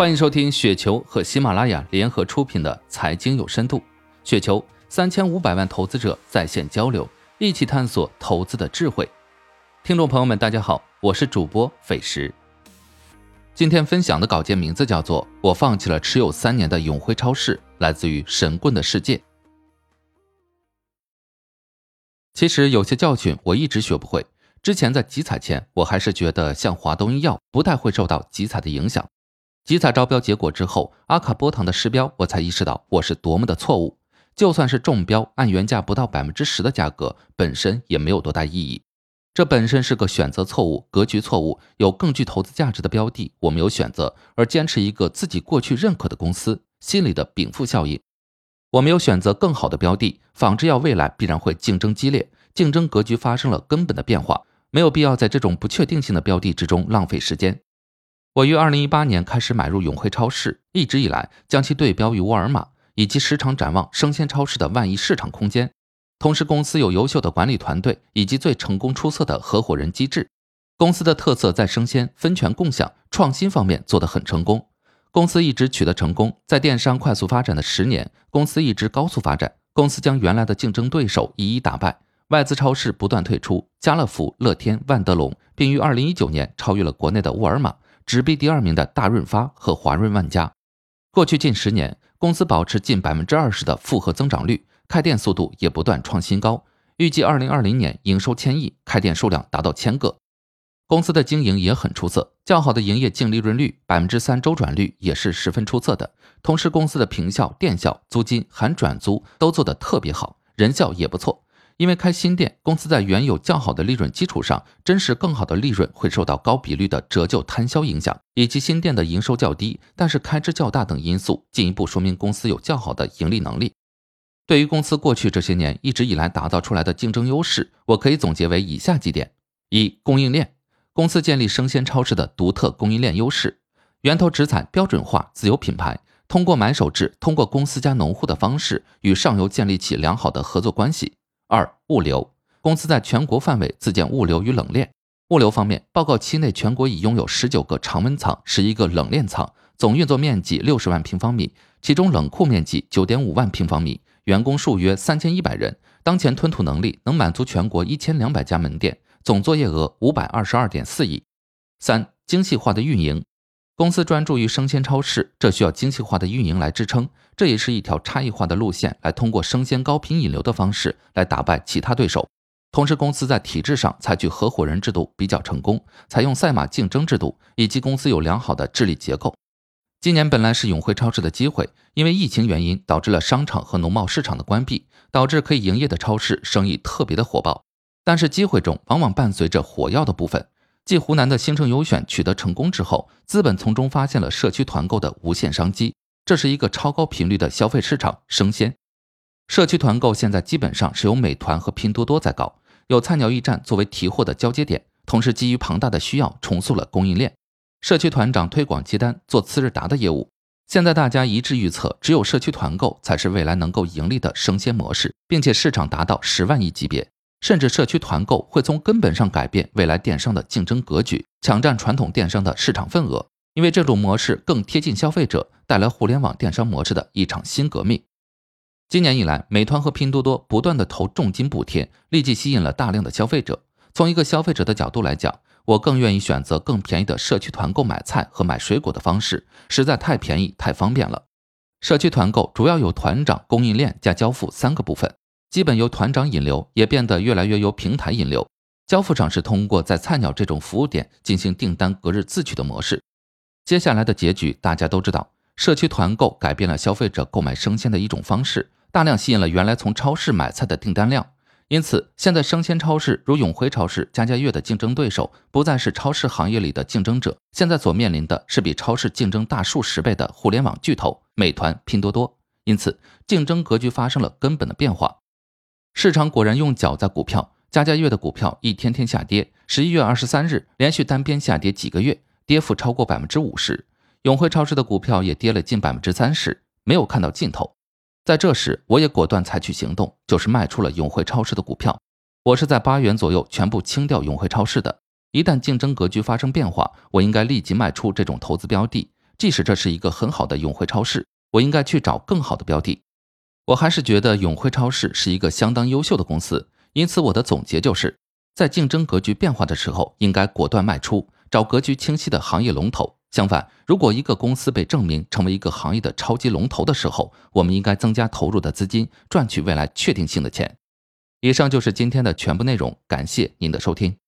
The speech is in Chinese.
欢迎收听雪球和喜马拉雅联合出品的《财经有深度》，雪球三千五百万投资者在线交流，一起探索投资的智慧。听众朋友们，大家好，我是主播斐石。今天分享的稿件名字叫做《我放弃了持有三年的永辉超市》，来自于神棍的世界。其实有些教训我一直学不会。之前在集采前，我还是觉得像华东医药不太会受到集采的影响。集采招标结果之后，阿卡波糖的失标，我才意识到我是多么的错误。就算是中标，按原价不到百分之十的价格，本身也没有多大意义。这本身是个选择错误、格局错误。有更具投资价值的标的，我没有选择，而坚持一个自己过去认可的公司，心里的禀赋效应。我没有选择更好的标的，仿制药未来必然会竞争激烈，竞争格局发生了根本的变化，没有必要在这种不确定性的标的之中浪费时间。我于二零一八年开始买入永辉超市，一直以来将其对标于沃尔玛，以及时常展望生鲜超市的万亿市场空间。同时，公司有优秀的管理团队以及最成功出色的合伙人机制。公司的特色在生鲜分权共享、创新方面做得很成功。公司一直取得成功，在电商快速发展的十年，公司一直高速发展。公司将原来的竞争对手一一打败，外资超市不断退出，家乐福、乐天、万德隆，并于二零一九年超越了国内的沃尔玛。直逼第二名的大润发和华润万家。过去近十年，公司保持近百分之二十的复合增长率，开店速度也不断创新高。预计二零二零年营收千亿，开店数量达到千个。公司的经营也很出色，较好的营业净利润率、百分之三周转率也是十分出色的。同时，公司的平效、店效、租金含转租都做得特别好，人效也不错。因为开新店，公司在原有较好的利润基础上，真实更好的利润会受到高比率的折旧摊销影响，以及新店的营收较低，但是开支较大等因素，进一步说明公司有较好的盈利能力。对于公司过去这些年一直以来打造出来的竞争优势，我可以总结为以下几点：一、供应链，公司建立生鲜超市的独特供应链优势，源头直采标准化自有品牌，通过买手制，通过公司加农户的方式，与上游建立起良好的合作关系。物流公司在全国范围自建物流与冷链。物流方面，报告期内全国已拥有十九个常温仓、十一个冷链仓，总运作面积六十万平方米，其中冷库面积九点五万平方米，员工数约三千一百人。当前吞吐能力能满足全国一千两百家门店，总作业额五百二十二点四亿。三、精细化的运营。公司专注于生鲜超市，这需要精细化的运营来支撑，这也是一条差异化的路线，来通过生鲜高频引流的方式来打败其他对手。同时，公司在体制上采取合伙人制度比较成功，采用赛马竞争制度，以及公司有良好的治理结构。今年本来是永辉超市的机会，因为疫情原因导致了商场和农贸市场的关闭，导致可以营业的超市生意特别的火爆。但是机会中往往伴随着火药的部分。继湖南的星城优选取得成功之后，资本从中发现了社区团购的无限商机。这是一个超高频率的消费市场，生鲜社区团购现在基本上是由美团和拼多多在搞，有菜鸟驿站作为提货的交接点，同时基于庞大的需要重塑了供应链。社区团长推广接单，做次日达的业务。现在大家一致预测，只有社区团购才是未来能够盈利的生鲜模式，并且市场达到十万亿级别。甚至社区团购会从根本上改变未来电商的竞争格局，抢占传统电商的市场份额。因为这种模式更贴近消费者，带来互联网电商模式的一场新革命。今年以来，美团和拼多多不断的投重金补贴，立即吸引了大量的消费者。从一个消费者的角度来讲，我更愿意选择更便宜的社区团购买菜和买水果的方式，实在太便宜太方便了。社区团购主要有团长、供应链加交付三个部分。基本由团长引流，也变得越来越由平台引流。交付上是通过在菜鸟这种服务点进行订单隔日自取的模式。接下来的结局大家都知道，社区团购改变了消费者购买生鲜的一种方式，大量吸引了原来从超市买菜的订单量。因此，现在生鲜超市如永辉超市、家家悦的竞争对手不再是超市行业里的竞争者，现在所面临的是比超市竞争大数十倍的互联网巨头美团、拼多多。因此，竞争格局发生了根本的变化。市场果然用脚在股票，家家悦的股票一天天下跌。十一月二十三日，连续单边下跌几个月，跌幅超过百分之五十。永辉超市的股票也跌了近百分之三十，没有看到尽头。在这时，我也果断采取行动，就是卖出了永辉超市的股票。我是在八元左右全部清掉永辉超市的。一旦竞争格局发生变化，我应该立即卖出这种投资标的。即使这是一个很好的永辉超市，我应该去找更好的标的。我还是觉得永辉超市是一个相当优秀的公司，因此我的总结就是，在竞争格局变化的时候，应该果断卖出，找格局清晰的行业龙头。相反，如果一个公司被证明成为一个行业的超级龙头的时候，我们应该增加投入的资金，赚取未来确定性的钱。以上就是今天的全部内容，感谢您的收听。